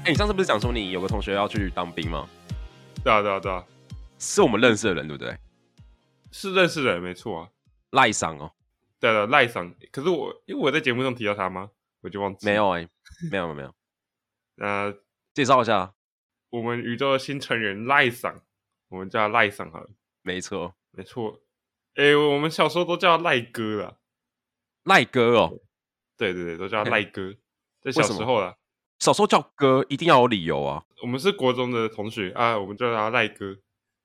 哎、欸，你上次不是讲说你有个同学要去当兵吗？对啊，对啊，对啊，是我们认识的人，对不对？是认识的人，没错啊。赖桑哦，对的，赖桑。可是我，因为我在节目中提到他吗？我就忘记。没有哎、欸，没有没有。呃，介绍一下，我们宇宙的新成员赖桑，我们叫赖桑好了。没错，没错。哎、欸，我们小时候都叫赖哥啦。赖哥哦，对对对，都叫 赖哥。在小时候啦，小时候叫哥一定要有理由啊。我们是国中的同学啊，我们叫他赖哥。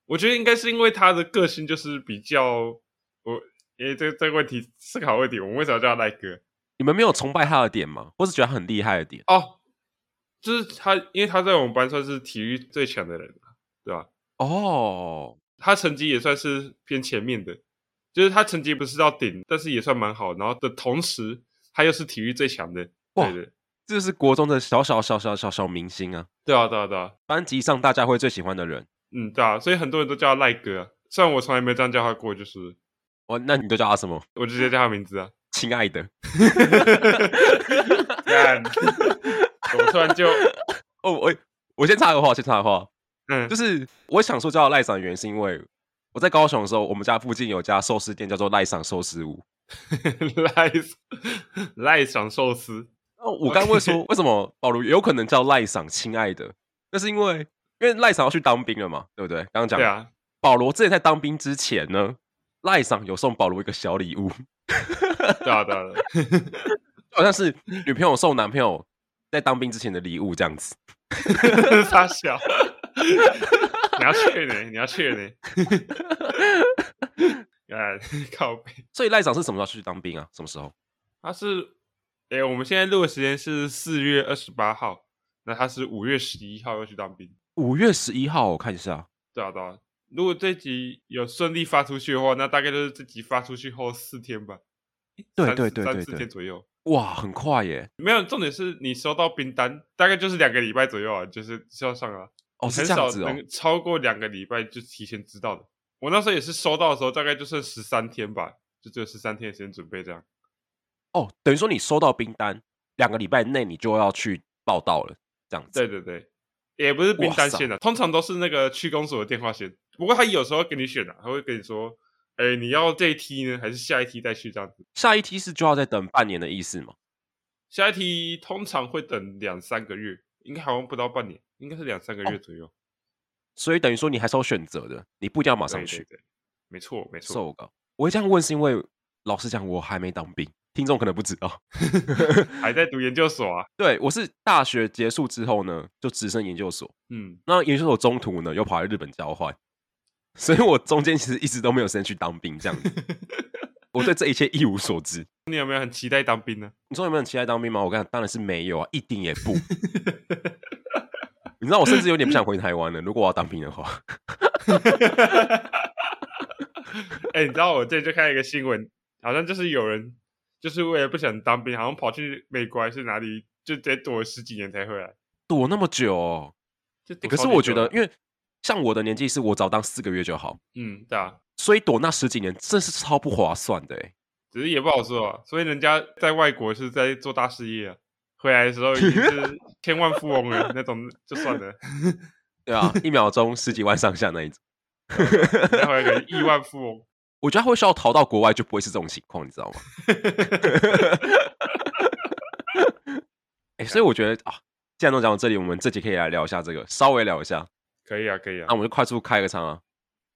我觉得应该是因为他的个性就是比较我，因为这这个问题思考问题，我们为什么叫他赖哥？你们没有崇拜他的点吗？或是觉得他很厉害的点？哦，就是他，因为他在我们班算是体育最强的人，对吧？哦，他成绩也算是偏前面的，就是他成绩不是到顶，但是也算蛮好。然后的同时，他又是体育最强的，对的。这是国中的小小小小小小明星啊！对啊，对啊，对啊！班级上大家会最喜欢的人，嗯，对啊，所以很多人都叫他赖哥啊。虽然我从来没有这样叫他过，就是，哦，那你都叫他什么？我直接叫他名字啊，亲爱的。我突然就，哦，我我先插个话，先插个话，嗯，就是我想说叫赖桑的原因，是因为我在高雄的时候，我们家附近有家寿司店，叫做赖桑寿司屋。赖赖桑寿司。我刚刚会说，为什么保罗有可能叫赖赏亲爱的？那是因为，因为赖赏要去当兵了嘛，对不对？刚刚讲，对啊。保罗之前在当兵之前呢，赖赏有送保罗一个小礼物，对啊，对啊，好像是女朋友送男朋友在当兵之前的礼物这样子。他小，你要去呢？你要去呢？哎，靠背。所以赖桑是什么时候去当兵啊？什么时候？他是。哎、欸，我们现在录的时间是四月二十八号，那他是五月十一号要去当兵。五月十一号，我看一下。对啊，对啊。如果这集有顺利发出去的话，那大概就是这集发出去后四天吧。对对对对，对，三四天左右。哇，很快耶！没有，重点是你收到兵单，大概就是两个礼拜左右啊，就是就要上啊。哦，是这样子哦。能超过两个礼拜就提前知道的。我那时候也是收到的时候，大概就剩十三天吧，就只有十三天的时间准备这样。哦，等于说你收到兵单，两个礼拜内你就要去报到了，这样子。对对对，也不是兵单线的，通常都是那个区公所的电话线。不过他有时候给你选的、啊，他会跟你说，哎，你要这一梯呢，还是下一梯再去这样子？下一梯是就要再等半年的意思吗？下一梯通常会等两三个月，应该好像不到半年，应该是两三个月左右。哦、所以等于说你还是有选择的，你不一定要马上去。对对对，没错没错。我会这样问是因为，老实讲，我还没当兵。听众可能不知道，还在读研究所啊？对，我是大学结束之后呢，就直升研究所。嗯，那研究所中途呢，又跑来日本交换，所以我中间其实一直都没有时间去当兵，这样子。我对这一切一无所知。你有没有很期待当兵呢？你说有没有很期待当兵吗？我跟你讲，当然是没有啊，一点也不。你知道，我甚至有点不想回台湾了。如果我要当兵的话，哎、欸，你知道我这就看一个新闻，好像就是有人。就是为了不想当兵，好像跑去美国还是哪里，就得躲了十几年才回来。躲那么久哦，就欸、可是我觉得，因为像我的年纪，是我只要当四个月就好。嗯，对啊。所以躲那十几年，真是超不划算的哎。只是也不好说啊。所以人家在外国是在做大事业啊，回来的时候已经是 千万富翁了那种，就算了。对啊，一秒钟十几万上下那一种，再回来个亿万富翁。我觉得他会需要逃到国外，就不会是这种情况，你知道吗？哎、欸，所以我觉得啊，既然都讲到这里，我们这集可以来聊一下这个，稍微聊一下。可以啊，可以啊。那我们就快速开个场啊！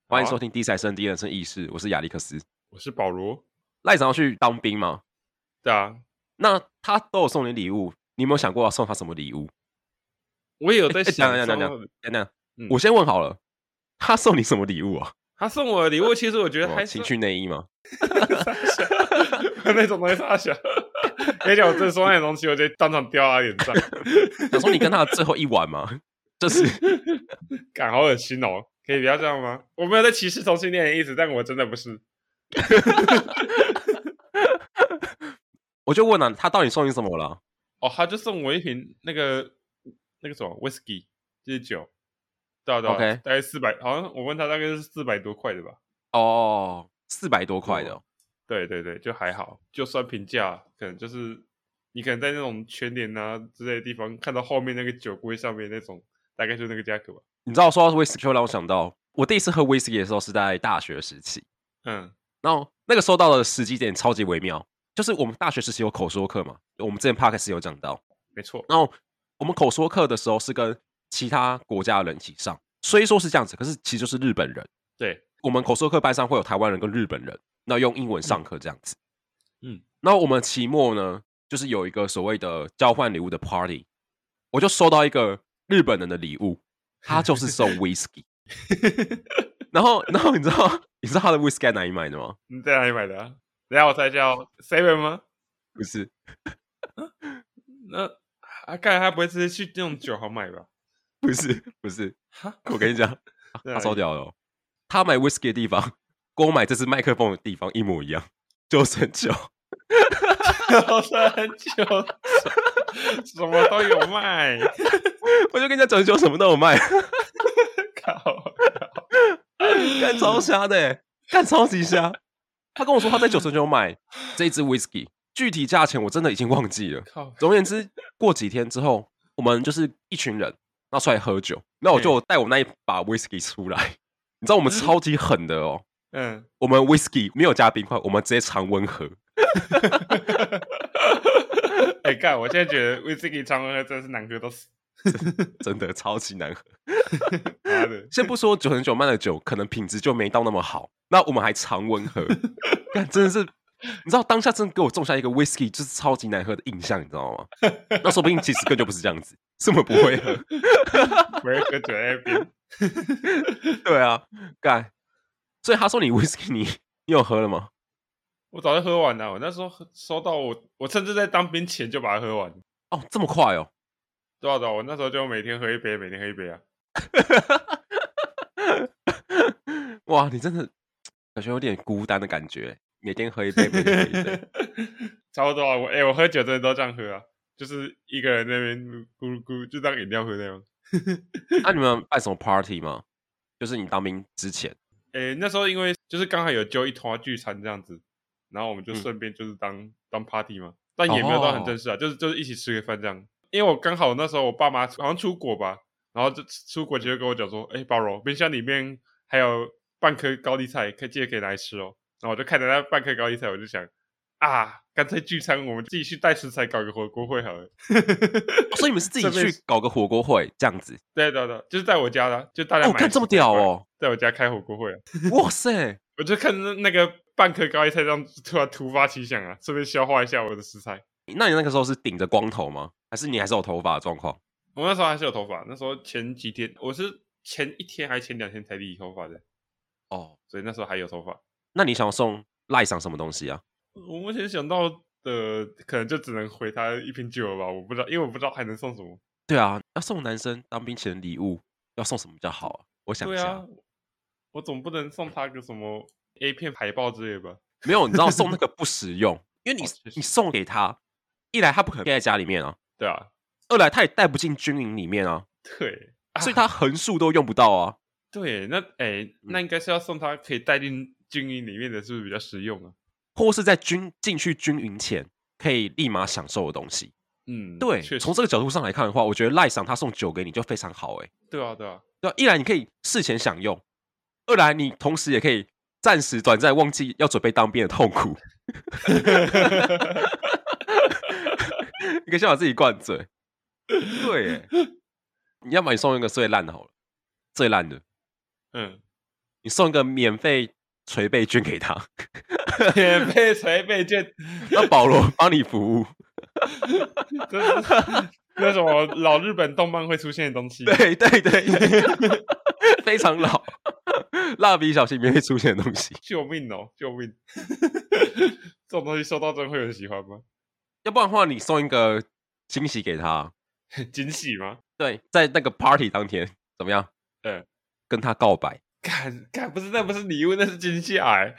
欢迎收听《第一财生第一人生意识》，我是亚历克斯，我是保罗。赖桑要去当兵吗？对啊。那他都有送你礼物，你有没有想过要送他什么礼物？我也有在想。等等等等等，我先问好了，他送你什么礼物啊？他送我的礼物，其实我觉得还情趣内衣吗？那种东西大小，而且我真说那种东西，我直接当场掉他脸上。想说你跟他的最后一晚吗？就是，感好恶心哦！可以不要这样吗？我没有在歧视同性恋的意思，但我真的不是。我就问了、啊，他到底送你什么了？哦，他就送我一瓶那个那个什么 whisky，就是酒。对啊，对啊，OK，大概四百，好像我问他大概是四百多块的吧。哦，四百多块的、哦，对对对，就还好，就算平价，可能就是你可能在那种全联啊之类的地方看到后面那个酒柜上面那种，大概就那个价格吧。你知道说到威士忌，让我想到我第一次喝威士忌的时候是在大学时期。嗯，然后那个时候到的时机点超级微妙，就是我们大学时期有口说课嘛，我们之前 podcast 有讲到，没错。然后我们口说课的时候是跟其他国家的人一起上，虽说是这样子，可是其实就是日本人。对，我们口说课班上会有台湾人跟日本人，那用英文上课这样子。嗯，那我们期末呢，就是有一个所谓的交换礼物的 party，我就收到一个日本人的礼物，他就是送 whisky。然后，然后你知道你知道他的 whisky 在哪里买的吗？你在哪里买的啊？等下我猜叫 seven 吗？不是，那啊，看来他不会直接去那种酒行买吧？不是，不是。哈，我跟你讲，他烧掉了、哦。他买 whisky 的地方，跟我买这支麦克风的地方一模一样，九成九。九成九，什么都有卖。我就跟你讲，九成九什么都有卖。靠，干超瞎的，干超级瞎。他跟我说他在九成九买这一支 whisky，具体价钱我真的已经忘记了。总而言之，过几天之后，我们就是一群人，那出来喝酒，那我就带我那一把 whisky 出来。你知道我们超级狠的哦，嗯，我们 whisky 没有加冰块，我们直接常温喝。哎，干！我现在觉得 whisky 常温喝真是难喝到死，真的超级难喝。妈的！先不说九成九卖的酒可能品质就没到那么好，那我们还常温喝，干真的是，你知道当下真的给我种下一个 whisky 就是超级难喝的印象，你知道吗？那说不定其实根本就不是这样子，是我们不会喝，不会喝酒在那边。对啊，干！所以他说你 whisky 你你有喝了吗？我早就喝完了，我那时候收到我，我甚至在当兵前就把它喝完。哦，这么快哦？对啊对啊，我那时候就每天喝一杯，每天喝一杯啊。哇，你真的感觉有点孤单的感觉，每天喝一杯，每天喝一杯。差不多啊，我哎、欸，我喝酒真的都这样喝啊，就是一个人那边咕噜咕，就当饮料喝那样。那、啊、你们办什么 party 吗？就是你当兵之前？哎、欸，那时候因为就是刚好有揪一团聚餐这样子。然后我们就顺便就是当、嗯、当 party 嘛，但也没有到很正式啊，哦、就是就是一起吃个饭这样。因为我刚好那时候我爸妈好像出国吧，然后就出国就跟我讲说，哎，保罗，冰箱里面还有半颗高丽菜，可以记得可以拿来吃哦。然后我就看着那半颗高丽菜，我就想啊，干脆聚餐，我们自己去带食材搞个火锅会好了。所以你们是自己 去搞个火锅会这样子？对对对，就是在我家的，就大家买、哦、看这么屌哦，在我家开火锅会啊！哇塞，我就看那那个。半颗高丽菜这样突然突发奇想啊，顺便消化一下我的食材。那你那个时候是顶着光头吗？还是你还是有头发的状况？我那时候还是有头发。那时候前几天，我是前一天还是前两天才理头发的。哦，所以那时候还有头发。那你想要送赖上什么东西啊？我目前想到的可能就只能回他一瓶酒了吧。我不知道，因为我不知道还能送什么。对啊，要送男生当兵前的礼物，要送什么比较好啊？我想一下，啊、我总不能送他个什么 A 片海报之类吧？没有，你知道送那个不实用，因为你你送给他，一来他不可能贴在家里面啊，对啊，二来他也带不进军营里面啊，对，所以他横竖都用不到啊。对，那哎，那应该是要送他可以带进军营里面的，是不是比较实用啊？或是在军进去军营前可以立马享受的东西。嗯，对，从这个角度上来看的话，我觉得赖赏他送酒给你就非常好哎。对啊，对啊，对啊，一来你可以事前享用，二来你同时也可以。暂时短暂忘记要准备当兵的痛苦，你可以先把自己灌醉。对，你要么你送一个最烂的好了，最烂的，嗯，你送一个免费捶背券给他，免费捶背券，让 保罗帮你服务。这是那什么老日本动漫会出现的东西？对对对，非常老。蜡笔小新里面会出现的东西，救命哦！救命！这种东西收到真的会有人喜欢吗？要不然的话，你送一个惊喜给他，惊喜吗？对，在那个 party 当天怎么样？嗯，跟他告白。干干不是，那不是礼物，那是惊吓 哎！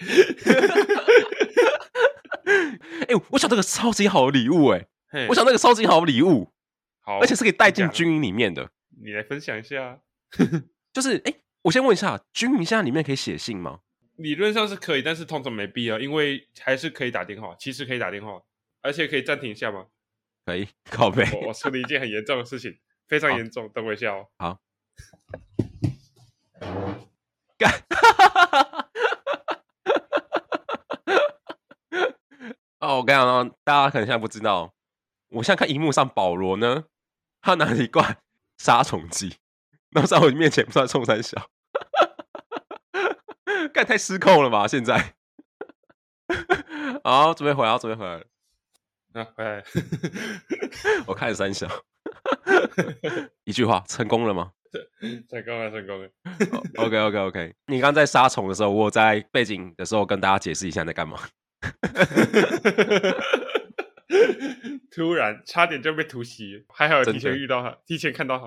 哎、欸，我想这个超级好的礼物哎、欸，我想那个超级好的礼物，好，而且是可以带进军营里面的。你来分享一下，就是哎。欸我先问一下，军营现在里面可以写信吗？理论上是可以，但是通常没必要，因为还是可以打电话。其实可以打电话，而且可以暂停一下吗？可以，靠背。我我处理一件很严重的事情，非常严重，等我一下哦。好。干！哦，我跟你讲，大家可能现在不知道，我现在看荧幕上保罗呢，他拿了一罐杀虫剂，然后在我面前不知道冲三小，干太失控了吧？现在，好，准备回来，准备回来。啊，回来！我看三小，一句话，成功了吗？成功了，成功了。OK，OK，OK。你刚在杀虫的时候，我在背景的时候跟大家解释一下你在干嘛。突然差点就被突袭，还好有提前遇到他，提前看到他。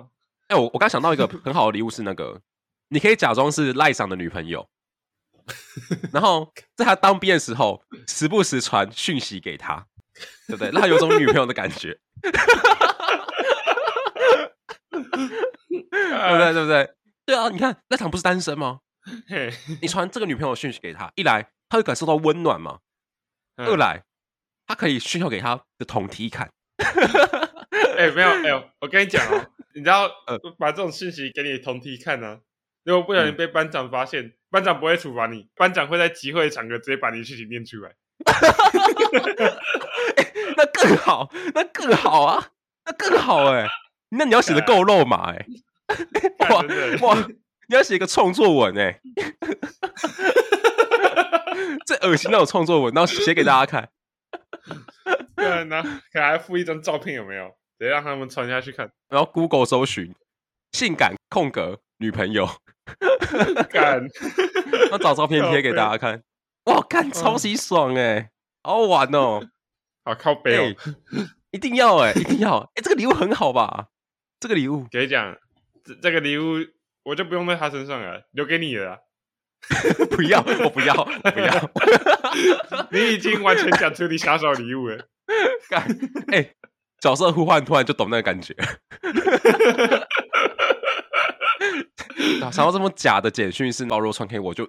哎、欸，我我刚想到一个很好的礼物是那个，你可以假装是赖上的女朋友，然后在他当兵的时候，时不时传讯息给他。对不对？让他有种女朋友的感觉，对 不对？对不对？对啊！你看，那场不是单身吗？你传这个女朋友讯息给他，一来他会感受到温暖嘛，二来他可以炫耀给他的同梯看。哎，没有，哎呦，我跟你讲哦，你知道，呃，把这种讯息给你同梯看呢，如果不小心被班长发现，班长不会处罚你，班长会在集会场合直接把你的讯息念出来。欸、那更好，那更好啊，那更好哎、欸！那你要写的够肉麻哎、欸！哇哇，你要写一个创作文哎、欸！最恶心那种创作文，然后写给大家看。对，那可能还附一张照片有没有？得让他们传下去看。然后 Google 搜寻性感空格女朋友，干，那找照片贴给大家看。哇，看超级爽哎、欸，好好玩哦！好靠背哦，一定要哎，一定要哎，这个礼物很好吧？这个礼物，给你讲，这这个礼物我就不用在他身上了，留给你了。不要，我不要，不要。你已经完全讲出你下手礼物了。干，哎，角色互换突然就懂那个感觉。想到这么假的简讯是保罗传给我就。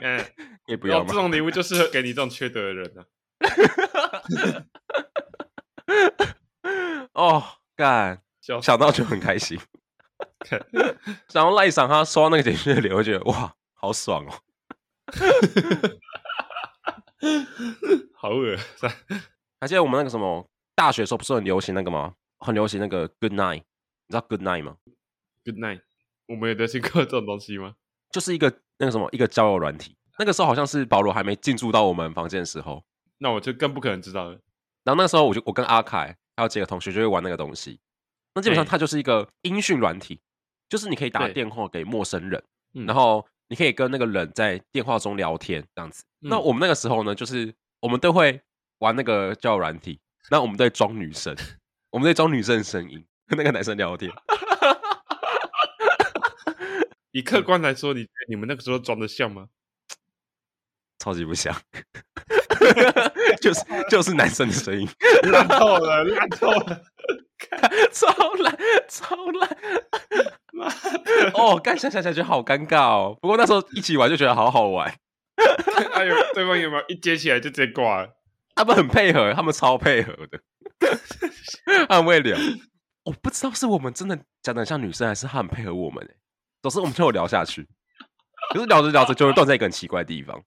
嗯，也不要。这种礼物就适合给你这种缺德的人呢、啊。哦，干，想到就很开心。然后赖上他收到那个简讯的脸，我觉得哇，好爽哦。好恶心。还记得我们那个什么大学的时候不是很流行那个吗？很流行那个 Good Night，你知道 Good Night 吗？Good Night。我们有流行过这种东西吗？就是一个那个什么一个交友软体，那个时候好像是保罗还没进驻到我们房间的时候，那我就更不可能知道了。然后那个时候我就我跟阿凯还有几个同学就会玩那个东西，那基本上它就是一个音讯软体，就是你可以打电话给陌生人，然后你可以跟那个人在电话中聊天这样子。那我们那个时候呢，就是我们都会玩那个交友软体，那我们都会装女生，我们在装女生的声音跟那个男生聊天。以客观来说，你你们那个时候装的像吗？超级不像，就是就是男生的声音，烂透了，烂透了，超烂，超烂，妈的！哦，刚想想想觉得好尴尬哦。不过那时候一起玩就觉得好好玩。哎呦，对方有没有一接起来就直接挂了？他们很配合，他们超配合的，他们会聊。我不知道是我们真的讲的像女生，还是他很配合我们、欸总是我们就有聊下去，可是聊着聊着就会断在一个很奇怪的地方。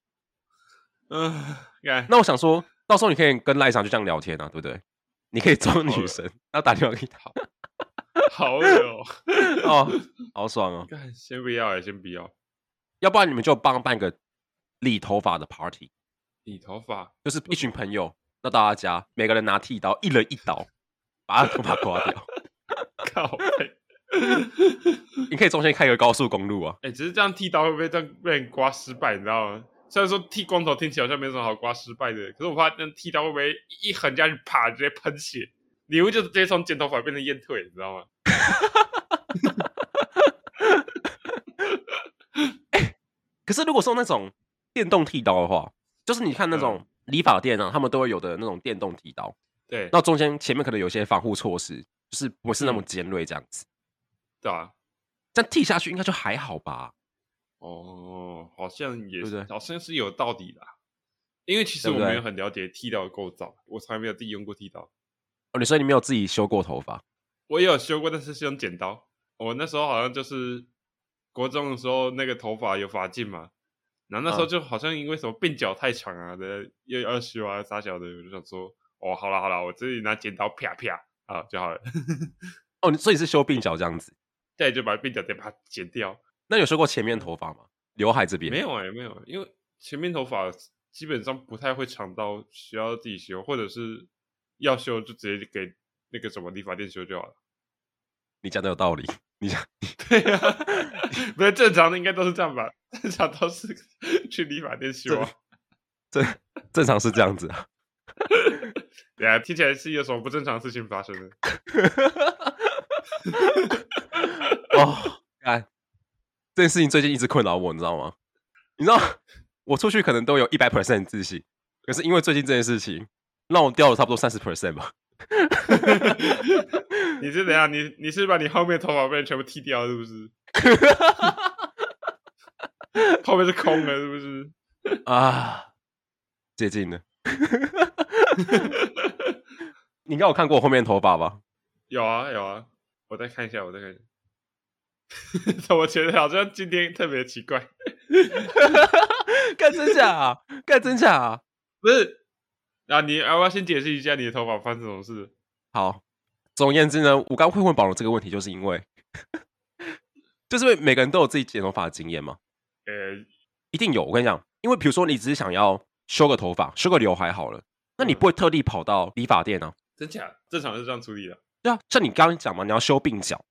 嗯、呃，那我想说到时候你可以跟赖上就这样聊天啊，对不对？你可以装女神，然后打电话给他，好有哦，哦，好爽哦。先不要哎，先不要，要不然你们就帮办个理头发的 party，理头发就是一群朋友，那到他家，每个人拿剃刀，一人一刀，把他头发刮掉。靠。你可以中间开个高速公路啊！哎、欸，只是这样剃刀会不会这样被人刮失败？你知道吗？虽然说剃光头听起来好像没什么好刮失败的，可是我怕那剃刀会不会一横下去，啪，直接喷血？礼物就是直接从剪头发变成烟腿，你知道吗？欸、可是如果说那种电动剃刀的话，就是你看那种理发店啊，他们都会有的那种电动剃刀。对，那中间前面可能有些防护措施，就是不是那么尖锐这样子。对啊，这样剃下去应该就还好吧？哦，好像也是？好像是有道理的。因为其实我没有很了解剃刀的构造，我从来没有自己用过剃刀。哦，你说你没有自己修过头发？我也有修过，但是是用剪刀。我那时候好像就是国中的时候，那个头发有发禁嘛，然后那时候就好像因为什么鬓角太长啊的，又要修啊啥小的，我就想说，哦，好了好了，我自己拿剪刀啪啪啊就好了。哦，所以你是修鬓角这样子？对，就把鬓角再把它剪掉。那有修过前面头发吗？刘海这边？没有哎、欸，没有，因为前面头发基本上不太会长到需要自己修，或者是要修就直接给那个什么理发店修就好了。你讲的有道理，你讲 对呀、啊，不是正常的应该都是这样吧？正常都是 去理发店修啊，正正常是这样子啊。对啊，听起来是有什么不正常的事情发生的。哦，看这件事情最近一直困扰我，你知道吗？你知道我出去可能都有一百 percent 自信，可是因为最近这件事情，让我掉了差不多三十 percent 吧。你是怎样？你你是把你后面头发被人全部剃掉，是不是？后面是空的，是不是？啊，接近了。你应该有看过我后面的头发吧？有啊，有啊。我再看一下，我再看一下。我觉得好像今天特别奇怪。干真假啊？干真假啊？不是。啊，你要不要先解释一下你的头发发生什么事？好，总而言之呢，我刚会问保罗这个问题，就是因为，就是因为每个人都有自己剪头发的经验嘛。呃、欸，一定有。我跟你讲，因为比如说你只是想要修个头发、修个刘海好了，那你不会特地跑到理发店啊？真假？正常是这样处理的。对啊，像你刚刚讲嘛，你要修鬓角，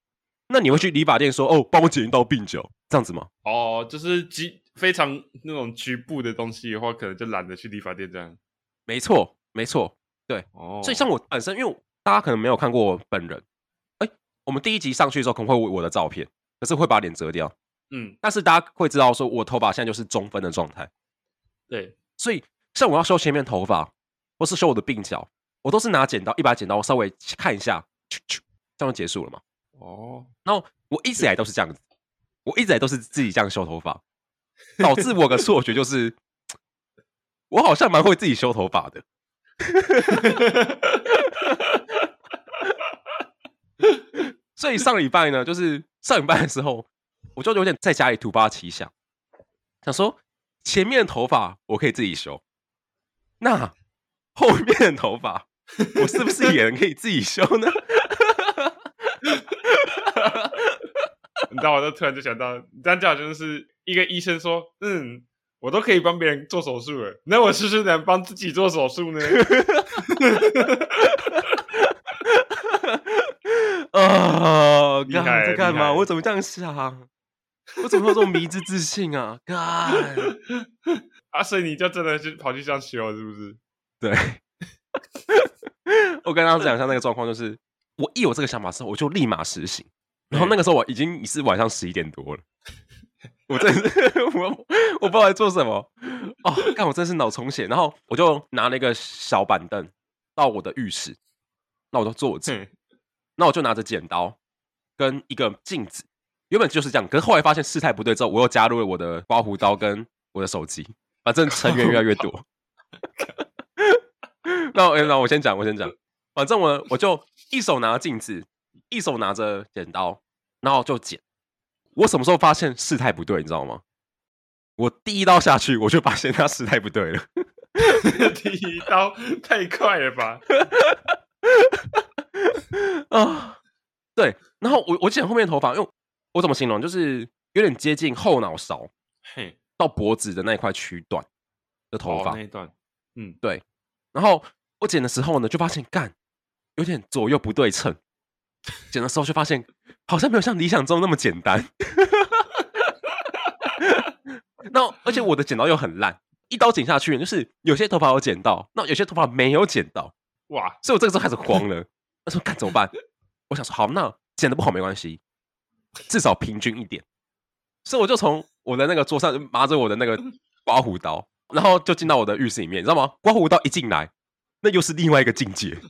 那你会去理发店说：“哦，帮我剪一刀鬓角，这样子吗？”哦，就是极非常那种局部的东西的话，可能就懒得去理发店这样。没错，没错，对，哦，所以像我本身，因为大家可能没有看过我本人，哎，我们第一集上去的时候可能会有我的照片，可是会把脸遮掉，嗯，但是大家会知道说我头发现在就是中分的状态，对，所以像我要修前面头发，或是修我的鬓角，我都是拿剪刀，一把剪刀，我稍微看一下，啾啾，这样就结束了嘛，哦，那我一直以来都是这样子，我一直都是自己这样修头发，导致我的错觉就是。我好像蛮会自己修头发的，所以上礼拜呢，就是上礼拜的时候，我就有点在家里突发奇想，想说前面的头发我可以自己修，那后面的头发我是不是也能可以自己修呢？你知道，我就突然就想到，你这样讲就是一个医生说，嗯。我都可以帮别人做手术了，那我是不是能帮自己做手术呢？啊！干在干嘛？我怎么这样想？我怎么会有这种迷之自信啊？干！啊，所以你就真的去跑去这样修，是不是？对。我刚刚讲一下那个状况，就是我一有这个想法之后，我就立马实行。然后那个时候我已经已是晚上十一点多了。我真是 我我不知道在做什么。哦，看我真是脑充血，然后我就拿了一个小板凳到我的浴室，那我就坐着，那我就拿着剪刀跟一个镜子，原本就是这样，可是后来发现事态不对之后，我又加入了我的刮胡刀跟我的手机，反正成员越来越多。那我那我先讲，我先讲，反正我我就一手拿镜子，一手拿着剪刀，然后就剪。我什么时候发现事态不对，你知道吗？我第一刀下去，我就发现他事态不对了。第一刀太快了吧？啊，对。然后我我剪后面的头发，因为我怎么形容，就是有点接近后脑勺，嘿，到脖子的那一块区段的头发，哦，那一段，嗯，对。然后我剪的时候呢，就发现干有点左右不对称。剪的时候就发现，好像没有像理想中那么简单。那而且我的剪刀又很烂，一刀剪下去，就是有些头发有剪到，那有些头发没有剪到，哇！所以我这个时候开始慌了。他说：“看怎么办？”我想说：“好，那剪的不好没关系，至少平均一点。”所以我就从我的那个桌上拿着我的那个刮胡刀，然后就进到我的浴室里面，你知道吗？刮胡刀一进来，那又是另外一个境界。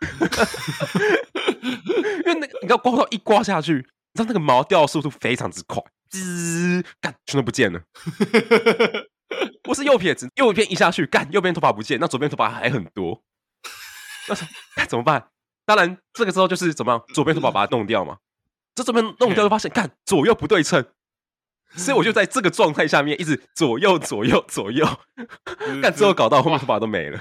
因为那个，你知道刮胡刀一刮下去，你知道那个毛掉的速度非常之快，滋，干，全都不见了。我是右撇子，右边一下去干，右边头发不见，那左边头发还很多。那怎么办？当然，这个时候就是怎么样，左边头发把它弄掉嘛。这这边弄掉，就发现干左右不对称，所以我就在这个状态下面一直左右左右左右，干最后搞到后面头发都没了。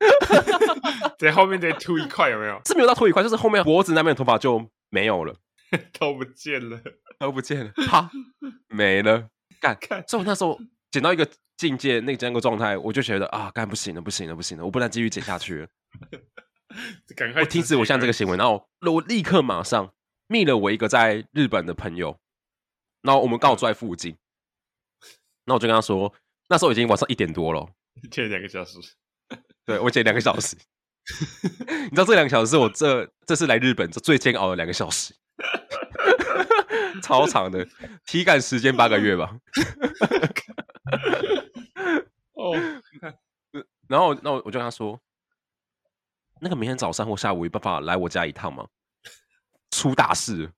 在后面得秃一块有没有？是没有到秃一块，就是后面脖子那边的头发就没有了，都不见了，都不见了，啪，没了。干干，所以我那时候剪到一个境界，那个这样个状态，我就觉得啊，干不行了，不行了，不行了，我不能继续剪下去了。赶快我停止我现在这个行为，然后我立刻马上密了我一个在日本的朋友，然后我们刚好住在附近，那、嗯、我就跟他说，那时候已经晚上一点多了，剪两个小时，对我剪两个小时，你知道这两个小时是我这这次来日本最煎熬的两个小时，超长的，体感时间八个月吧。哦，然后那我我就跟他说。那个明天早上或下午有办法来我家一趟吗？出大事！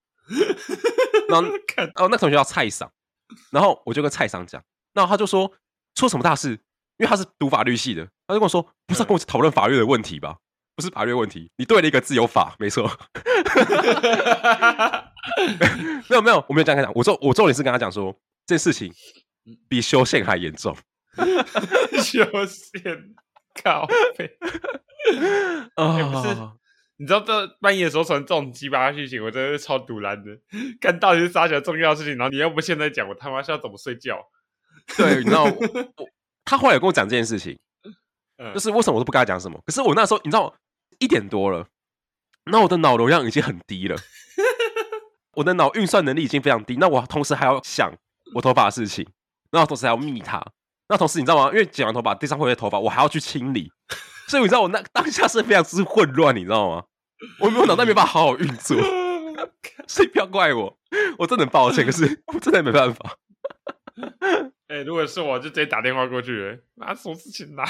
然后哦，那同学叫蔡桑，然后我就跟蔡桑讲，然后他就说出什么大事？因为他是读法律系的，他就跟我说，不是要跟我讨论法律的问题吧？不是法律问题，你对了一个字有法，没错。没有没有，我没有这样跟他讲。我说我重点是跟他讲说，这事情比修宪还严重。修宪，靠北。啊、欸，不是，你知道这半夜的时候传这种鸡巴剧情，我真的是超堵烂的。看到底是啥起来重要的事情，然后你要不现在讲，我他妈是要怎么睡觉？对，你知道，我他后来有跟我讲这件事情，就是为什么我都不跟他讲什么。可是我那时候，你知道一点多了，那我的脑容量已经很低了，我的脑运算能力已经非常低。那我同时还要想我头发的事情，然后同时还要密他。那同时你知道吗？因为剪完头发，地上会有头发，我还要去清理。所以你知道我那当下是非常之混乱，你知道吗？我没有脑袋没办法好好运作，所以不要怪我，我真的很抱歉。可是我真的没办法。哎、欸，如果是我，就直接打电话过去，拿什么事情拿？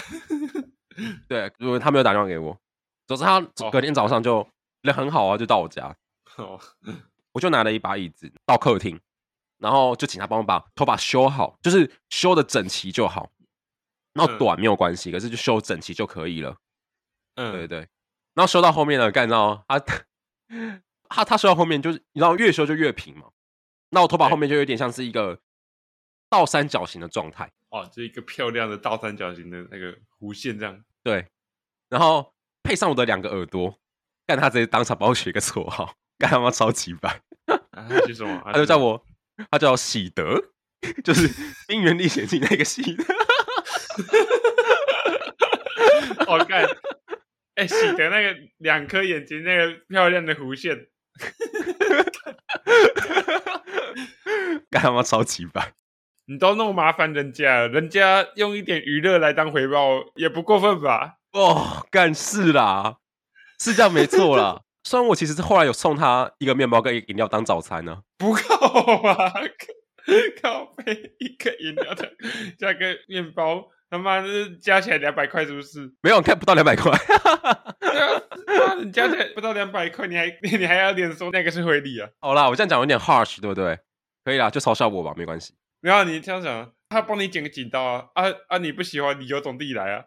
对，如果他没有打电话给我，总之他隔天早上就人很好啊，就到我家，哦，我就拿了一把椅子到客厅，然后就请他帮我把头发修好，就是修的整齐就好。然后短没有关系，嗯、可是就修整齐就可以了。嗯，对对。然后修到后面呢，干，你知道？他他他修到后面就是，你知道越修就越平嘛。那我头发后面就有点像是一个倒三角形的状态。哦，就一个漂亮的倒三角形的那个弧线这样。对。然后配上我的两个耳朵，干他直接当场帮我取一个绰号，干他妈超级白。啊、他叫什么？他就叫我，他叫喜德，就是《冰原历险记》那个喜德。我看，哎，喜德那个两颗眼睛，那个漂亮的弧线，干他妈超奇怪！你都那么麻烦人家，人家用一点娱乐来当回报，也不过分吧？哦，干事啦，是这样没错啦。虽然我其实是后来有送他一个面包跟饮料当早餐呢，不够啊！靠背一个饮料的加个面包。他妈的，加起来两百块是不是？没有，看不到两百块。你加起来不到两百块，你还你，你还要脸说那个是回礼啊？好啦，我这样讲有点 harsh，对不对？可以啦，就嘲笑我吧，没关系。然后你这样讲，他帮你剪个剪刀啊？啊啊！你不喜欢，你有种地来啊！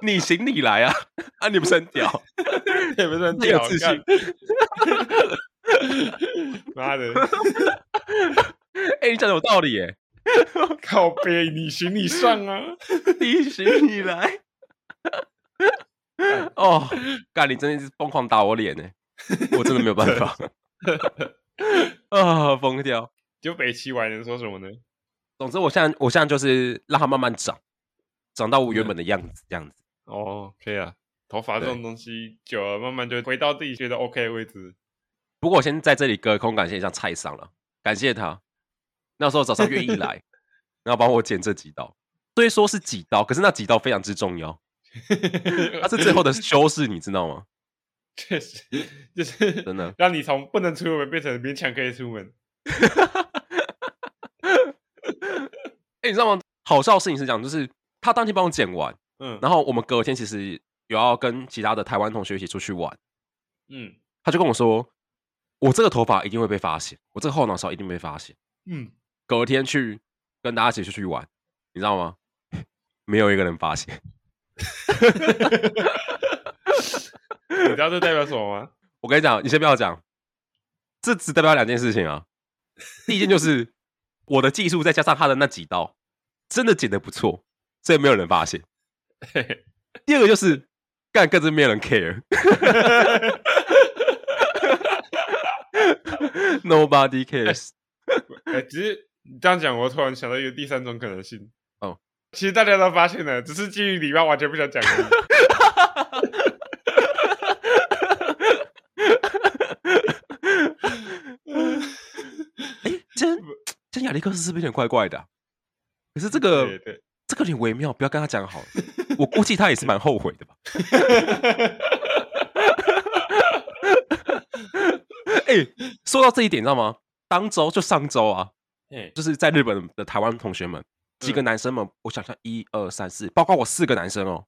你行你来啊！啊，你不是很屌？你不是很屌，有自信。妈的！哎、欸，你讲的有道理耶。靠背，你行你上啊！你行你来。哦，干，你真的是疯狂打我脸呢，我真的没有办法。啊，疯掉！就北七，我还能说什么呢？总之，我现在，我现在就是让它慢慢长，长到我原本的样子，这样子。哦，可以啊。头发这种东西久了，慢慢就回到自己觉得 OK 的位置。不过，我先在这里隔空感谢一下蔡桑了，感谢他。那时候早上愿意来，然后帮我剪这几刀，虽说是几刀，可是那几刀非常之重要，它是最后的修饰，你知道吗？确实，就是真的 让你从不能出门变成勉强可以出门。哎、欸，你知道吗？好笑的事情是这样，就是他当天帮我剪完，嗯，然后我们隔天其实有要跟其他的台湾同学一起出去玩，嗯，他就跟我说，我这个头发一定会被发现，我这个后脑勺一定被发现，嗯。隔天去跟大家一起出去玩，你知道吗？没有一个人发现。你知道这代表什么吗？我跟你讲，你先不要讲，这只代表两件事情啊。第一件就是我的技术再加上他的那几刀，真的剪得不错，所以没有人发现。第二个就是干，更是没有人 care，Nobody cares。哎、欸，其实你这样讲，我突然想到一个第三种可能性。哦，其实大家都发现了，只是基于礼貌，完全不想讲。这亚历克斯是不是有点怪怪的、啊？可是这个对对这个有点微妙，不要跟他讲好了。我估计他也是蛮后悔的吧。哎、欸，说到这一点，你知道吗？当周就上周啊，就是在日本的台湾同学们几个男生们，我想想，一二三四，包括我四个男生哦，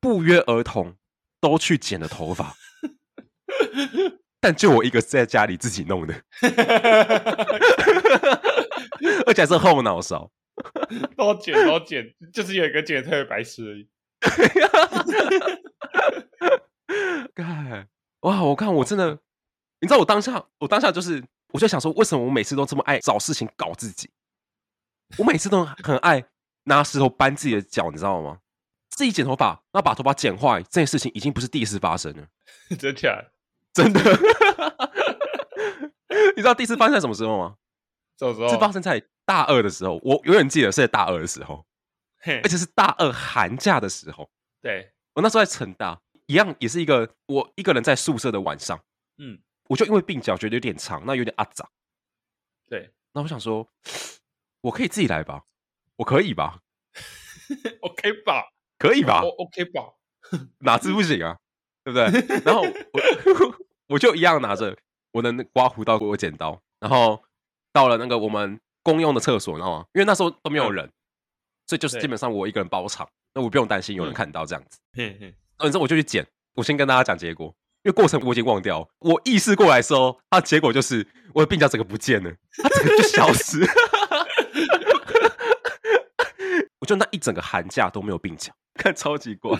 不约而同都去剪了头发。但就我一个在家里自己弄的，而且还是后脑勺，都剪都剪，就是有一个剪特别白痴而已。哇！我看我真的，你知道我当下，我当下就是，我就想说，为什么我每次都这么爱找事情搞自己？我每次都很爱拿石头扳自己的脚，你知道吗？自己剪头发，那把头发剪坏，这件事情已经不是第一次发生了，真假？真的，你知道第一次发生在什么时候吗？什么时候？是发生在大二的时候，我永远记得是在大二的时候，而且是大二寒假的时候。对，我那时候在成大，一样也是一个我一个人在宿舍的晚上。嗯，我就因为鬓角觉得有点长，那有点阿杂。对，那我想说，我可以自己来吧？我可以吧？OK 吧？可以吧？OK 吧？哪次不行啊？对不对？然后我。我就一样拿着我的刮胡刀、我剪刀，然后到了那个我们公用的厕所，你知道吗？因为那时候都没有人，嗯、所以就是基本上我一个人包场，那我不用担心有人看到这样子。嗯嗯。然后我就去捡，我先跟大家讲结果，因为过程我已经忘掉。我意识过来的时候，它结果就是我的鬓角整个不见了，它整个就消失。我就那一整个寒假都没有鬓角，看超级怪。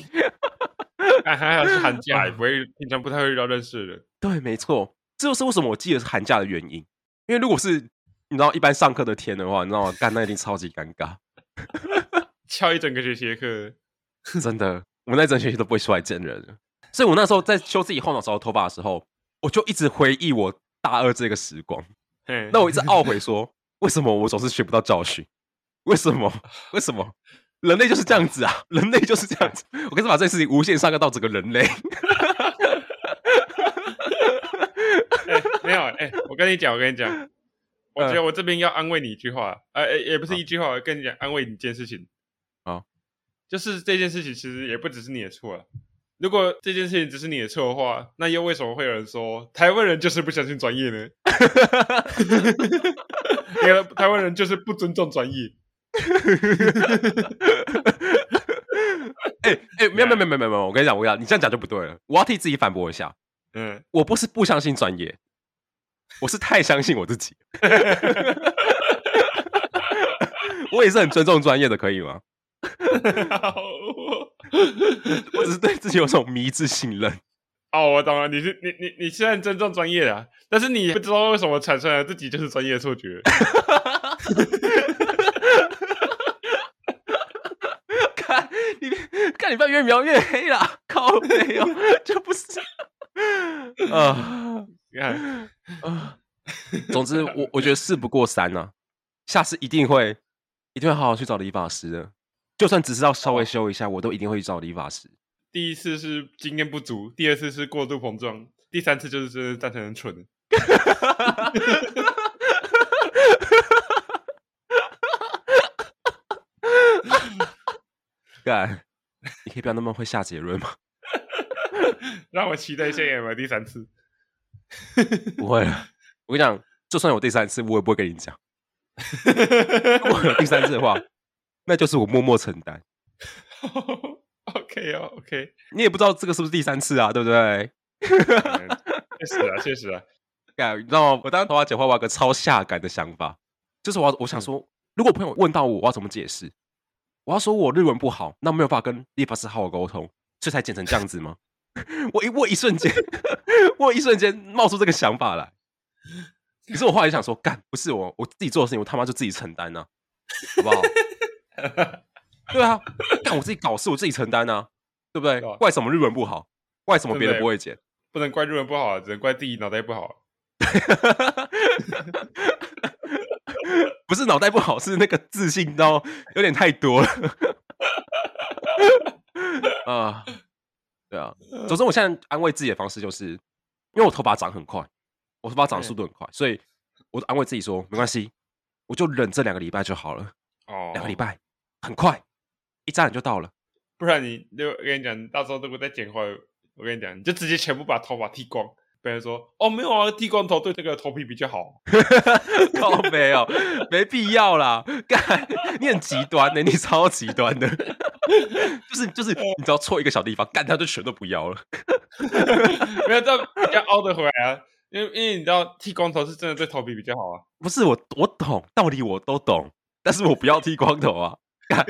哎还好是寒假，也 不会平常不太会遇到认识的人。对，没错，这就是为什么我记得是寒假的原因。因为如果是你知道一般上课的天的话，你知道吗？干那一定超级尴尬，翘一整个学期的课，真的，我们那整学期都不会出来见人。所以我那时候在修自己后脑勺的头发的时候，我就一直回忆我大二这个时光。那我一直懊悔说，为什么我总是学不到教训？为什么？为什么？人类就是这样子啊！人类就是这样子。我开始把这件事情无限上纲到整个人类。欸、没有哎、欸，我跟你讲，我跟你讲，我觉得我这边要安慰你一句话，呃，欸、也不是一句话，我跟你讲，安慰你一件事情啊，就是这件事情其实也不只是你的错啊。如果这件事情只是你的错的话，那又为什么会有人说台湾人就是不相信专业呢？因为台湾人就是不尊重专业。哎哎，没有没有没有没有没有，我跟你讲，我要你这样讲就不对了，我要替自己反驳一下。嗯，我不是不相信专业，我是太相信我自己。我也是很尊重专业的，可以吗？我只是对自己有种迷之信任。哦，我懂了，你是你你你现在尊重专业啊，但是你不知道为什么产生了自己就是专业的错觉。看你不要越描越黑了，靠没有，这不是啊，你看 啊，总之我我觉得事不过三呢、啊，下次一定会一定会好好去找理发师的，就算只是要稍微修一下，我都一定会去找理发师。第一次是经验不足，第二次是过度膨胀，第三次就是真的单纯很蠢。干，你可以不要那么会下结论吗？让我期待一下有没有第三次。不会了，我跟你讲，就算有第三次，我也不会跟你讲。如果有第三次的话，那就是我默默承担。OK 哦，OK。你也不知道这个是不是第三次啊，对不对？确实啊，确实啊。干，你知道吗？我当时头发剪坏，我有个超下感的想法，就是我我想说，如果朋友问到我，我要怎么解释？我要说我日文不好，那没有办法跟理发师好好沟通，所以才剪成这样子吗？我一我一瞬间，我一瞬间冒出这个想法来。可是我后来想说，干不是我我自己做的事情，我他妈就自己承担呢、啊，好不好？对啊，干我自己搞事，我自己承担呢、啊，对不对？怪什么日文不好？怪什么别人不会剪？不能怪日文不好，只能怪自己脑袋不好。不是脑袋不好，是那个自信到有点太多了。啊，对啊。总之，我现在安慰自己的方式就是，因为我头发长很快，我头发长的速度很快，所以我安慰自己说，没关系，我就忍这两个礼拜就好了。哦，两个礼拜很快，一眨眼就到了。不然你，我跟你讲，到时候如果再剪坏，我跟你讲，你就直接全部把头发剃光。别人说：“哦，没有啊，剃光头对这个头皮比较好。”靠没有，没必要啦。干，你很极端的，你超极端的。就是就是，你只要错一个小地方，干他就全都不要了。没有，这样要凹得回来啊。因为因为你知道，剃光头是真的对头皮比较好啊。不是我，我懂道理，我都懂，但是我不要剃光头啊。看，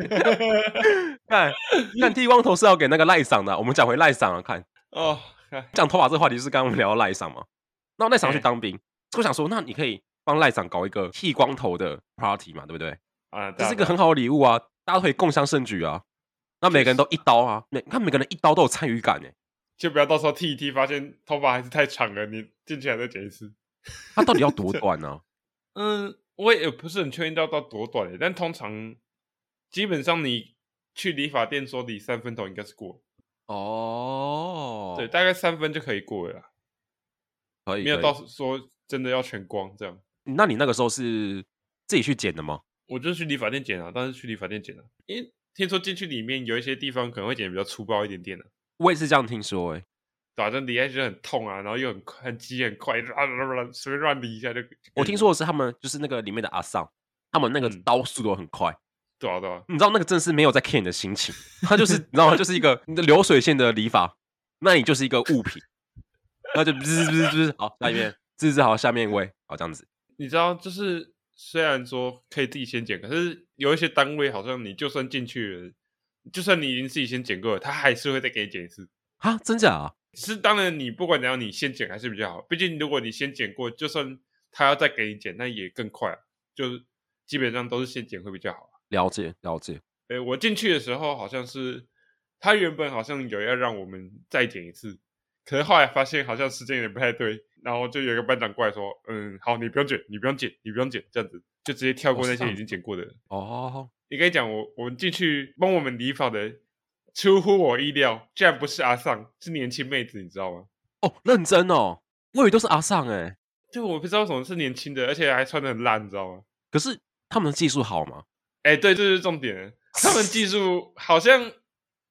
看剃光头是要给那个赖桑的。我们讲回赖桑啊，看哦。讲头发这个话题是刚刚我们聊到赖桑嘛？那赖桑去当兵，我想说，那你可以帮赖桑搞一个剃光头的 party 嘛，对不对？啊，这是一个很好的礼物啊，大家可以共襄盛举啊。那每个人都一刀啊，每看每个人一刀都有参与感哎，就不要到时候剃一剃，发现头发还是太长了，你进去还再剪一次。他到底要多短呢？嗯，我也不是很确定要到多短的，但通常基本上你去理发店说理三分头应该是过。哦，对，大概三分就可以过了，可以，没有到说真的要全光这样。那你那个时候是自己去剪的吗？我就是去理发店剪啊，当时去理发店剪的，因为听说进去里面有一些地方可能会剪的比较粗暴一点点的。我也是这样听说，哎，反正理下去很痛啊，然后又很很急很快，啊啊啊，随便乱理一下就。我听说的是他们就是那个里面的阿桑，他们那个刀速度很快。对啊，对啊，你知道那个正是没有在 care 你的心情，他就是你知道吗？就是一个流水线的理法，那你就是一个物品，然后就 滋滋滋滋，好，下面滋滋好，下面一位，好这样子。你知道，就是虽然说可以自己先剪，可是有一些单位好像你就算进去了，就算你已经自己先剪过了，他还是会再给你剪一次啊？真假啊？是当然，你不管怎样，你先剪还是比较好。毕竟如果你先剪过，就算他要再给你剪，那也更快，就是基本上都是先剪会比较好。了解了解，诶，我进去的时候好像是他原本好像有要让我们再剪一次，可是后来发现好像时间有点不太对，然后就有一个班长过来说：“嗯，好，你不用剪，你不用剪，你不用剪，这样子就直接跳过那些已经剪过的。”哦，你跟你讲，我我们进去帮我们理发的，出乎我意料，竟然不是阿尚，是年轻妹子，你知道吗？哦，认真哦，我以为都是阿桑诶，就我不知道为什么是年轻的，而且还穿的很烂，你知道吗？可是他们的技术好吗？哎、欸，对，这是重点。他们技术好像，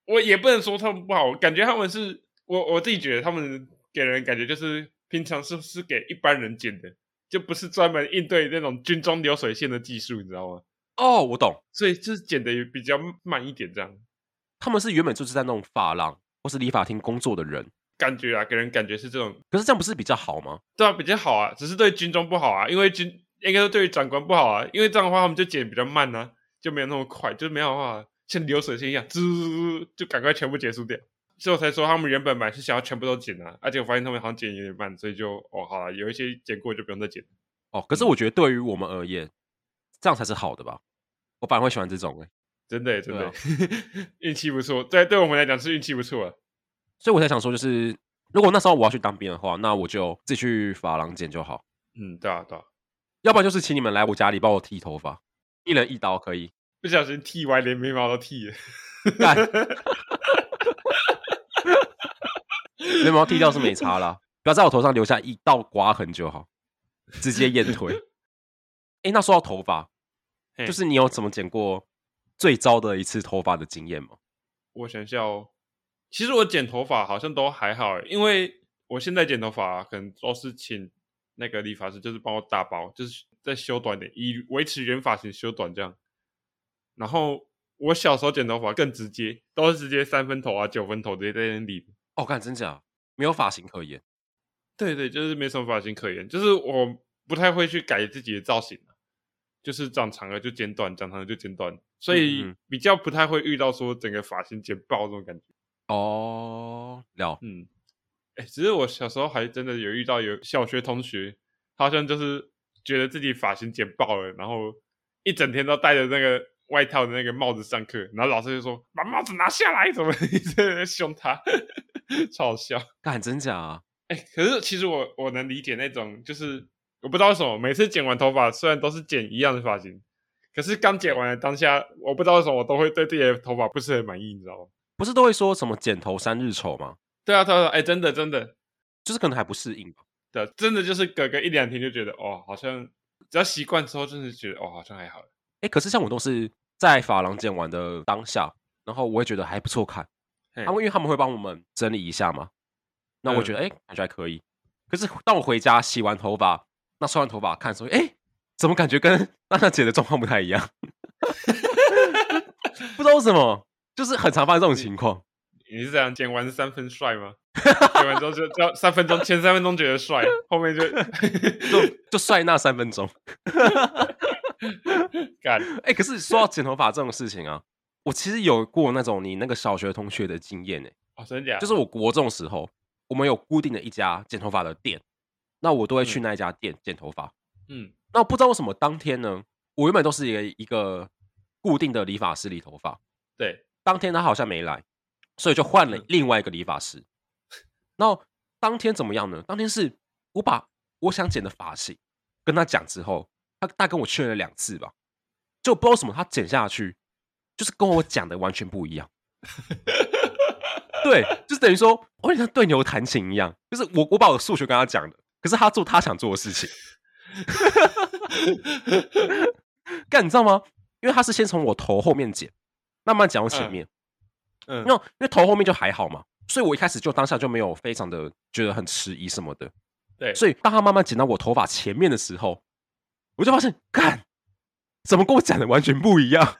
我也不能说他们不好，感觉他们是我我自己觉得他们给人感觉就是平常是是给一般人剪的，就不是专门应对那种军中流水线的技术，你知道吗？哦，我懂，所以就是剪的也比较慢一点这样。他们是原本就是在那种发廊或是理发厅工作的人，感觉啊，给人感觉是这种。可是这样不是比较好吗？对啊，比较好啊，只是对军中不好啊，因为军应该说对于长官不好啊，因为这样的话他们就剪比较慢呢、啊。就没有那么快，就没有办法像流水线一样，滋就赶快全部结束掉。所以我才说他们原本买是想要全部都剪啊，而且我发现他们好像剪有点慢，所以就哦好了，有一些剪过就不用再剪。哦，可是我觉得对于我们而言，这样才是好的吧？我反而会喜欢这种诶、欸，真的真的，运气、啊、不错，对对我们来讲是运气不错啊。所以我才想说，就是如果那时候我要去当兵的话，那我就自己去发廊剪就好。嗯，对啊对啊，要不然就是请你们来我家里帮我剃头发。一人一刀可以，不小心剃歪，连眉毛都剃了。眉毛剃掉是没差啦，不要在我头上留下一道刮痕就好，直接验腿。哎、欸，那说到头发，就是你有怎么剪过最糟的一次头发的经验吗？我想想哦，其实我剪头发好像都还好，因为我现在剪头发可能都是请那个理发师，就是帮我打薄，就是。再修短点，以维持原发型修短这样。然后我小时候剪头发更直接，都是直接三分头啊、九分头直接在那里。哦，看真假，没有发型可言。对对，就是没什么发型可言，就是我不太会去改自己的造型。就是长长了就剪短，长长了就剪短，所以比较不太会遇到说整个发型剪爆这种感觉。哦，了，嗯，哎，只是我小时候还真的有遇到有小学同学，好像就是觉得自己发型剪爆了，然后一整天都戴着那个外套的那个帽子上课，然后老师就说把帽子拿下来，怎么 一直在凶他，超好笑。干，真假啊？哎，可是其实我我能理解那种，就是我不知道为什么，每次剪完头发，虽然都是剪一样的发型，可是刚剪完的当下，我不知道为什么，我都会对自己的头发不是很满意，你知道吗？不是都会说什么剪头三日丑吗？对啊，他说，哎，真的真的，就是可能还不适应吧。对，真的就是隔个一两天就觉得，哦，好像只要习惯之后，真的觉得，哦，好像还好。哎，可是像我都是在发廊剪完的当下，然后我也觉得还不错看，他们因为他们会帮我们整理一下嘛。那我觉得哎、嗯，感觉还可以。可是当我回家洗完头发，那刷完头发看的时候，哎，怎么感觉跟娜娜姐的状况不太一样？不知道为什么，就是很常发生这种情况。你是这样剪完三分帅吗？剪完之后就叫三分钟，前三分钟觉得帅，后面就就就帅那三分钟。干 哎，可是说到剪头发这种事情啊，我其实有过那种你那个小学同学的经验呢。哦，真的假的？就是我国中时候。我们有固定的一家剪头发的店，那我都会去那一家店剪头发。嗯，那我不知道为什么当天呢，我原本都是一个一个固定的理发师理头发。对，当天他好像没来，所以就换了另外一个理发师。然后当天怎么样呢？当天是我把我想剪的发型跟他讲之后，他大概跟我确认了两次吧，就不知道为什么他剪下去就是跟我讲的完全不一样。对，就是等于说，我像对牛弹琴一样，就是我我把我的数学跟他讲的，可是他做他想做的事情。干，你知道吗？因为他是先从我头后面剪，慢慢剪到前面。嗯，因为因为头后面就还好嘛，所以我一开始就当下就没有非常的觉得很迟疑什么的。对，所以当他慢慢剪到我头发前面的时候，我就发现，干，怎么跟我讲的完全不一样？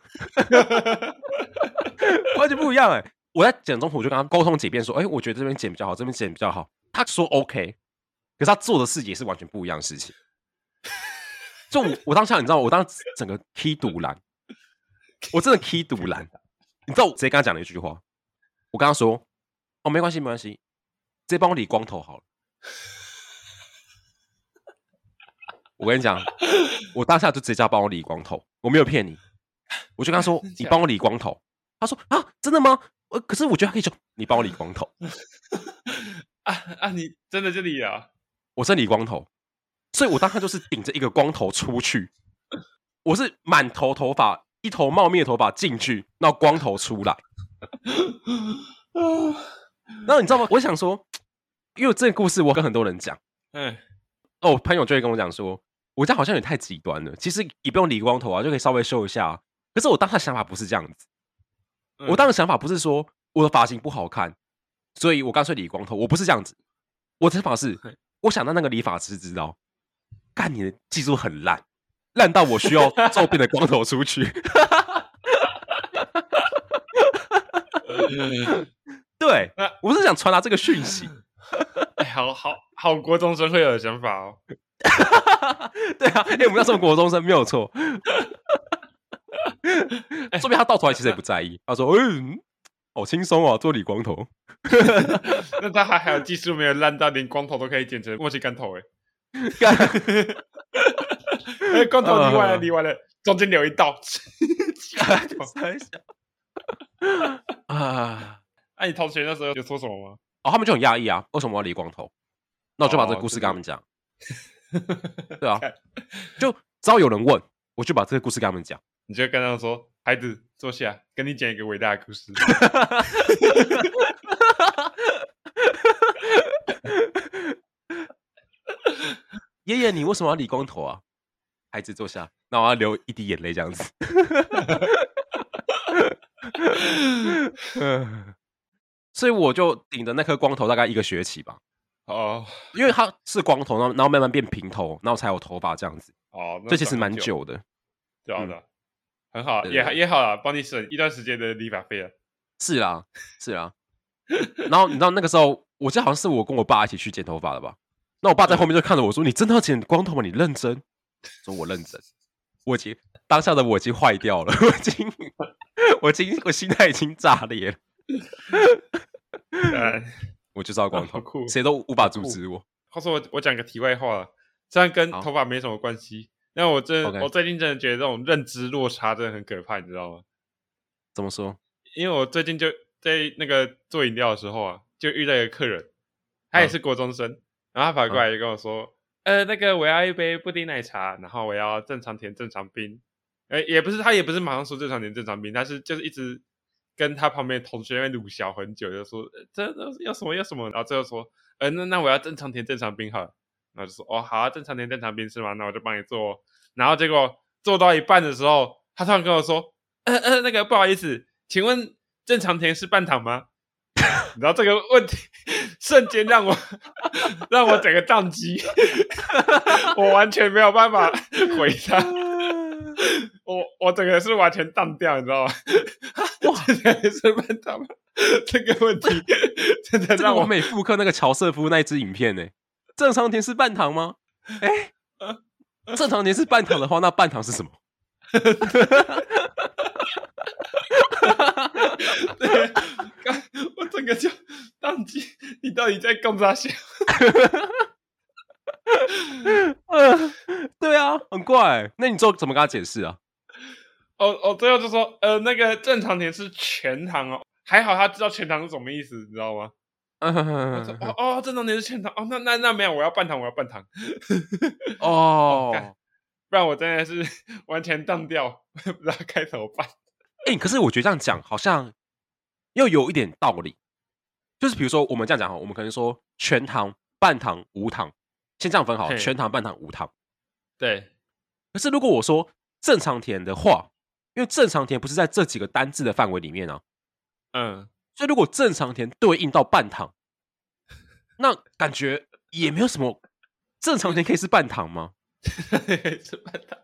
完全不一样哎、欸。我在剪中途，我就跟他沟通几遍，说：“哎、欸，我觉得这边剪比较好，这边剪比较好。”他说：“OK。”可是他做的事也是完全不一样的事情。就我，我当下，你知道，我当时整个踢赌篮，我真的踢赌篮。你知道我直接跟他讲了一句话，我跟他说：“哦，没关系，没关系，直接帮我理光头好了。”我跟你讲，我当下就直接叫帮我理光头，我没有骗你。我就跟他说：“你帮我理光头。”他说：“啊，真的吗？”呃可是我觉得他可以说，你帮我理光头啊啊！你真的就理啊？我是理光头，所以我当下就是顶着一个光头出去，我是满头头发，一头茂密的头发进去，然后光头出来。然后你知道吗？我想说，因为这个故事我跟很多人讲，嗯，哦，朋友就会跟我讲说，我这样好像也太极端了。其实也不用理光头啊，就可以稍微修一下。可是我当时想法不是这样子。我当时想法不是说我的发型不好看，所以我干脆理光头。我不是这样子，我的想法是，我想让那个理发师知道，干你的技术很烂，烂到我需要皱辫的光头出去。对，我是想传达这个讯息。哎，好好好，国中生会有的想法哦。对啊，因为我们要做国中生没有错。哎，说明他到头来其实也不在意。他说：“嗯，好轻松哦，做理光头。”那他还还有技术没有烂到连光头都可以剪成墨西干头？哎，哎，光头理完了，理完了，中间留一道。啊！哎，你同学那时候有说什么吗？哦，他们就很讶异啊，为什么我要理光头？那我就把这个故事跟他们讲。对啊，就只要有人问，我就把这个故事跟他们讲。你就跟他说：“孩子，坐下，跟你讲一个伟大的故事。”爷爷，你为什么要理光头啊？孩子，坐下。那我要流一滴眼泪，这样子。所以我就顶着那颗光头大概一个学期吧。哦，因为他是光头，然后然后慢慢变平头，然后才有头发这样子。哦，这其实蛮久的，这样的。很好，对对对，也也好了，帮你省一段时间的理发费啊。是啊，是啊。然后你知道那个时候，我记得好像是我跟我爸一起去剪头发的吧？那我爸在后面就看着我说：“你真的要剪光头吗？你认真？”说：“我认真。”我已经当下的我已经坏掉了，我已经，我已经，我心态已经炸裂了。我就是要光头，谁都无法阻止我。话说我，我讲个题外话，虽然跟头发没什么关系，但我真.我最近真的觉得这种认知落差真的很可怕，你知道吗？怎么说？因为我最近就在那个做饮料的时候啊，就遇到一个客人，他也是国中生，嗯、然后他跑过来就跟我说。呃，那个我要一杯布丁奶茶，然后我要正常甜正常冰。呃，也不是他也不是马上说正常甜正常冰，但是就是一直跟他旁边同学那边鲁小很久，就说这这要什么要什么，然后最后说，呃，那那我要正常甜正常冰好，然后就说哦好啊，正常甜正常冰是吗？那我就帮你做。然后结果做到一半的时候，他突然跟我说，呃呃，那个不好意思，请问正常甜是半糖吗？然后这个问题瞬间让我让我整个宕机，我完全没有办法回他，我我整个是完全淡掉，你知道吗？哇，是半糖吗？这个问题 真的让我完美复刻那个乔瑟夫那一支影片呢。正常甜是半糖吗？哎，正常甜是半糖的话，那半糖是什么？我整个就当机，你到底在干啥去？呃，对啊，很怪。那你之后怎么跟他解释啊？哦哦，最后就说，呃，那个正常甜是全糖哦，还好他知道全糖是什么意思，你知道吗？哦哦，正常甜是全糖哦，那那那没有，我要半糖，我要半糖。哦，不然我真的是完全当掉，不知道该怎么办。哎、欸，可是我觉得这样讲好像又有一点道理，就是比如说我们这样讲哈，我们可能说全糖、半糖、无糖，先这样分好，全糖、半糖、无糖。对。可是如果我说正常甜的话，因为正常甜不是在这几个单字的范围里面啊，嗯，所以如果正常甜对应到半糖，那感觉也没有什么正常甜可以是半糖吗？是半糖？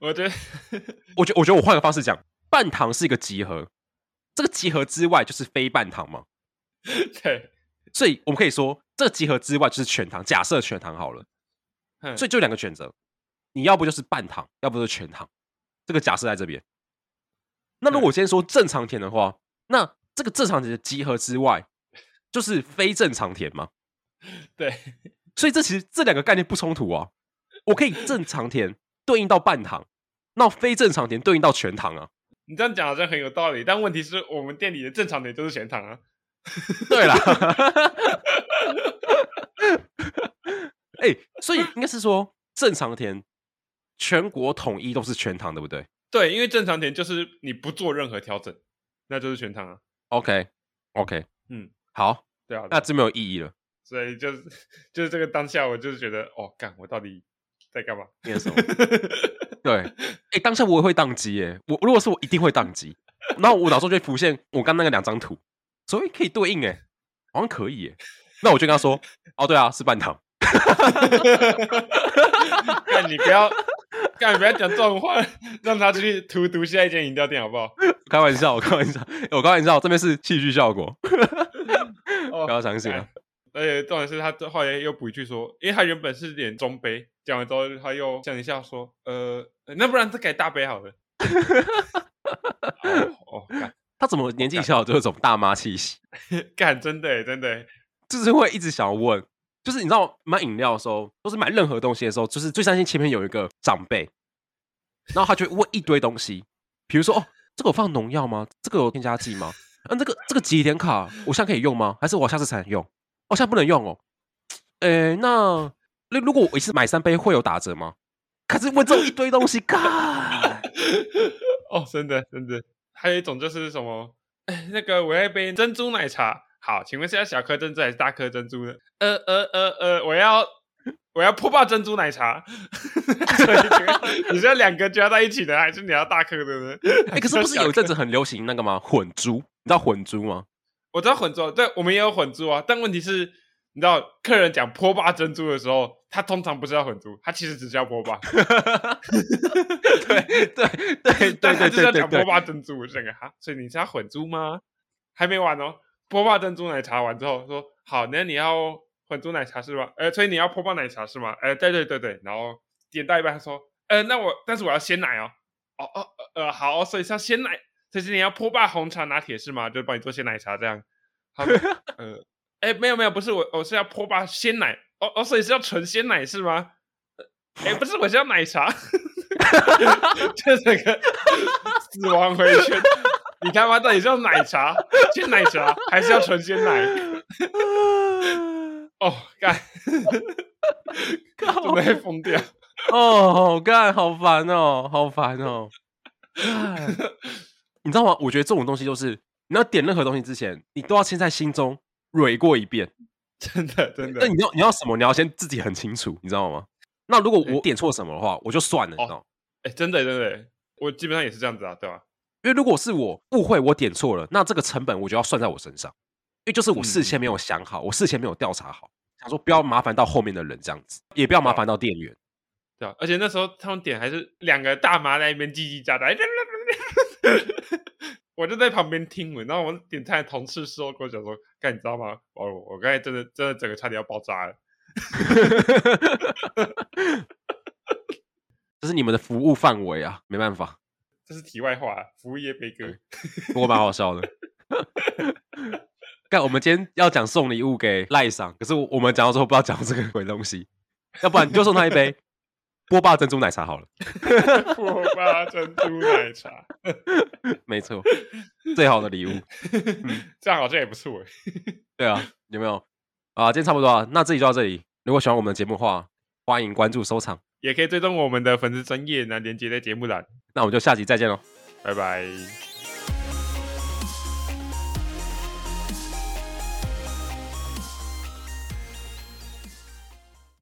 我觉得，我觉得，我觉得我换个方式讲。半糖是一个集合，这个集合之外就是非半糖嘛？对，所以我们可以说，这个集合之外就是全糖。假设全糖好了，所以就两个选择，你要不就是半糖，要不就是全糖。这个假设在这边。那如果我先说正常甜的话，那这个正常甜的集合之外就是非正常甜吗？对，所以这其实这两个概念不冲突啊。我可以正常甜对应到半糖，那非正常甜对应到全糖啊。你这样讲好像很有道理，但问题是我们店里的正常点都是全糖啊。对啦，哎、欸，所以应该是说正常甜全国统一都是全糖，对不对？对，因为正常甜就是你不做任何调整，那就是全糖啊。OK，OK，、okay, 嗯，好，对啊，那真没有意义了。所以就是 就是这个当下，我就是觉得，哦，干，我到底在干嘛？念什么？对，哎、欸，当下我也会宕机耶。我如果是我，一定会宕机。然后我脑中就会浮现我刚那个两张图，所以可以对应哎，好像可以耶。那我就跟他说，哦，对啊，是半糖。干你不要，干你不要讲这种话，让他去荼毒下一间饮料店好不好？开玩笑，我开玩笑，我开玩笑，这边是戏剧效果，不要相信啊。而且重点是他后来又补一句说，因为他原本是点中杯，讲完之后他又想一下说，呃，那不然再改大杯好了。哦，干，他怎么年纪小就有种大妈气息？干，真的真的，就是会一直想要问，就是你知道买饮料的时候，或是买任何东西的时候，就是最担心前面有一个长辈，然后他就会问一堆东西，比如说哦，这个有放农药吗？这个有添加剂吗？嗯、啊，这个这个集点卡我现在可以用吗？还是我下次才能用？哦，现在不能用哦，诶、那那如果我一次买三杯会有打折吗？可是问这一堆东西，干哦，真的真的，还有一种就是什么，欸、那个我要一杯珍珠奶茶，好，请问是要小颗珍珠还是大颗珍珠呢？呃呃呃呃，我要我要破霸珍珠奶茶，所以你是要两个加在一起的，还是你要大颗的呢？哎、欸，可是不是有一阵子很流行那个吗？混珠，你知道混珠吗？我知道混珠，对，我们也有混珠啊。但问题是，你知道，客人讲波霸珍珠的时候，他通常不是要混珠，他其实只是要波霸。对对对对，但他就是要讲波霸珍珠，我就想个哈，所以你是要混珠吗？还没完哦，波霸珍珠奶茶完之后说好，那你要混珠奶茶是吧？呃，所以你要波霸奶茶是吗？呃，对对对对，然后点到一半他说，呃，那我但是我要鲜奶哦，哦哦呃好，所以是要鲜奶，所以是你要波霸红茶拿铁是吗？就帮你做鲜奶茶这样。好，呃，哎、欸，没有没有，不是我，我是要波霸鲜奶，哦哦，所以是要纯鲜奶是吗？哎、欸，不是，我是要奶茶，这整个死亡回圈，你他妈，到底是要奶茶鲜奶茶，还是要纯鲜奶？哦，干，准备疯掉。哦，好干，好烦哦，好烦哦。你知道吗？我觉得这种东西就是，你要点任何东西之前，你都要先在心中蕊过一遍。真的，真的。那你要你要什么？你要先自己很清楚，你知道吗？那如果我点错什么的话，我就算了，你知道吗？哎、欸，真的，真的，我基本上也是这样子啊，对吧？因为如果是我误会，我点错了，那这个成本我就要算在我身上。因为就是我事先没有想好，嗯、我事先没有调查好，想说不要麻烦到后面的人这样子，也不要麻烦到店员。对啊，而且那时候他们点还是两个大妈在那边叽叽喳喳，我就在旁边听。然后我们点菜的同事说跟我讲说：“看，你知道吗？我我刚才真的真的整个差点要爆炸了。”这是你们的服务范围啊，没办法。这是题外话，服务业悲歌，不过蛮好笑的。干，我们今天要讲送礼物给赖桑，可是我们讲到之后不知道讲这个鬼东西，要不然你就送他一杯。波霸珍珠奶茶好了，波霸珍珠奶茶，没错，最好的礼物，这样好像也不错哎。对啊，有没有啊？今天差不多啊，那这里就到这里。如果喜欢我们的节目的话，欢迎关注收藏，也可以追踪我们的粉丝专业，那连接在节目栏。那我们就下集再见喽，拜拜。